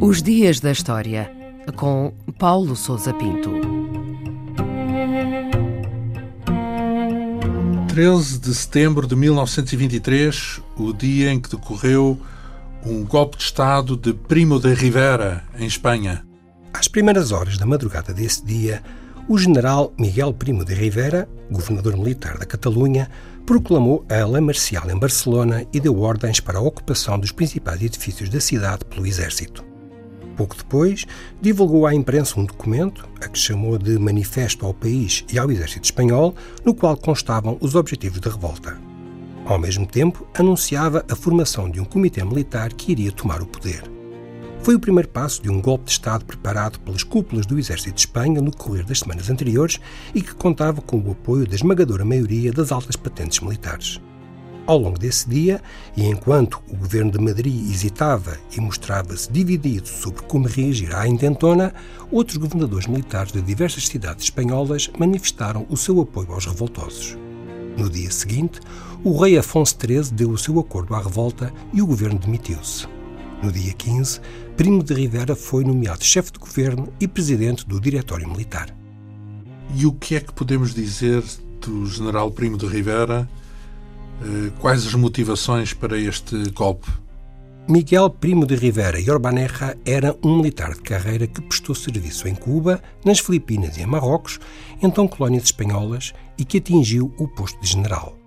Os Dias da História, com Paulo Souza Pinto. 13 de setembro de 1923, o dia em que decorreu um golpe de Estado de Primo de Rivera, em Espanha. Às primeiras horas da madrugada desse dia, o general Miguel Primo de Rivera, governador militar da Catalunha, proclamou a lei marcial em Barcelona e deu ordens para a ocupação dos principais edifícios da cidade pelo exército. Pouco depois, divulgou à imprensa um documento, a que chamou de Manifesto ao País e ao Exército Espanhol, no qual constavam os objetivos da revolta. Ao mesmo tempo, anunciava a formação de um comitê militar que iria tomar o poder. Foi o primeiro passo de um golpe de Estado preparado pelas cúpulas do Exército de Espanha no decorrer das semanas anteriores e que contava com o apoio da esmagadora maioria das altas patentes militares. Ao longo desse dia, e enquanto o governo de Madrid hesitava e mostrava-se dividido sobre como reagir à intentona, outros governadores militares de diversas cidades espanholas manifestaram o seu apoio aos revoltosos. No dia seguinte, o rei Afonso XIII deu o seu acordo à revolta e o governo demitiu-se. No dia 15, Primo de Rivera foi nomeado chefe de governo e presidente do Diretório Militar. E o que é que podemos dizer do general Primo de Rivera? Eh, quais as motivações para este golpe? Miguel Primo de Rivera e Orbaneja era um militar de carreira que prestou serviço em Cuba, nas Filipinas e em Marrocos, então colónias espanholas, e que atingiu o posto de general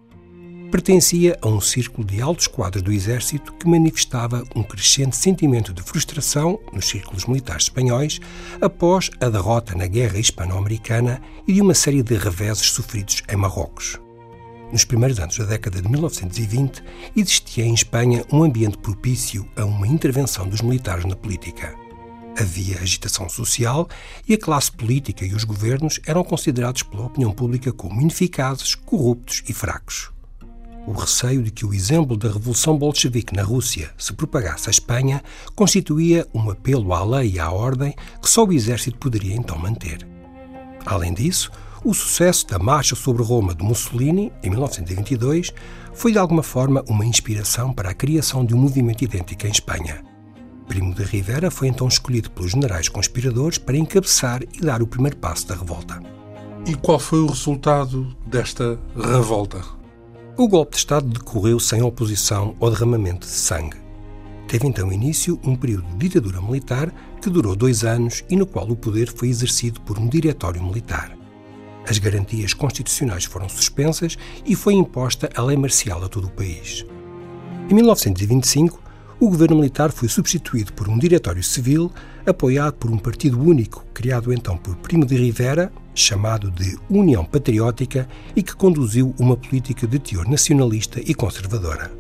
pertencia a um círculo de altos quadros do exército que manifestava um crescente sentimento de frustração nos círculos militares espanhóis após a derrota na Guerra Hispano-Americana e de uma série de reveses sofridos em Marrocos. Nos primeiros anos da década de 1920, existia em Espanha um ambiente propício a uma intervenção dos militares na política. Havia agitação social e a classe política e os governos eram considerados pela opinião pública como ineficazes, corruptos e fracos o receio de que o exemplo da Revolução Bolchevique na Rússia se propagasse à Espanha constituía um apelo à lei e à ordem que só o exército poderia então manter. Além disso, o sucesso da Marcha sobre Roma de Mussolini, em 1922, foi de alguma forma uma inspiração para a criação de um movimento idêntico em Espanha. Primo de Rivera foi então escolhido pelos generais conspiradores para encabeçar e dar o primeiro passo da revolta. E qual foi o resultado desta revolta? O golpe de Estado decorreu sem oposição ao derramamento de sangue. Teve então início um período de ditadura militar que durou dois anos e no qual o poder foi exercido por um diretório militar. As garantias constitucionais foram suspensas e foi imposta a lei marcial a todo o país. Em 1925, o governo militar foi substituído por um diretório civil apoiado por um partido único, criado então por Primo de Rivera, chamado de União Patriótica, e que conduziu uma política de teor nacionalista e conservadora.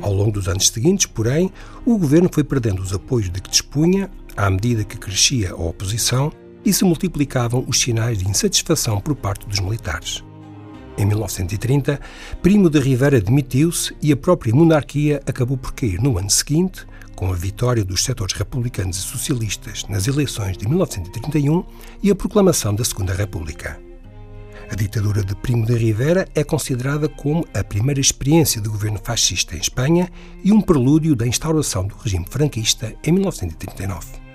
Ao longo dos anos seguintes, porém, o governo foi perdendo os apoios de que dispunha, à medida que crescia a oposição e se multiplicavam os sinais de insatisfação por parte dos militares. Em 1930, Primo de Rivera demitiu-se e a própria monarquia acabou por cair no ano seguinte, com a vitória dos setores republicanos e socialistas nas eleições de 1931 e a proclamação da Segunda República. A ditadura de Primo de Rivera é considerada como a primeira experiência de governo fascista em Espanha e um prelúdio da instauração do regime franquista em 1939.